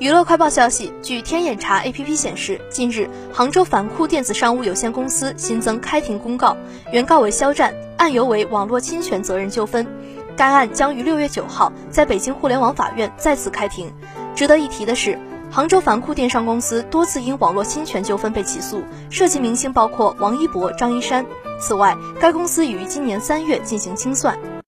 娱乐快报消息据天眼查 app 显示近日杭州凡酷电子商务有限公司新增开庭公告原告为肖战案由为网络侵权责任纠纷。该案将于六月九号在北京互联网法院再次开庭。值得一提的是杭州凡酷电商公司多次因网络侵权纠纷被起诉涉及明星包括王一博张一山。此外该公司已于今年三月进行清算。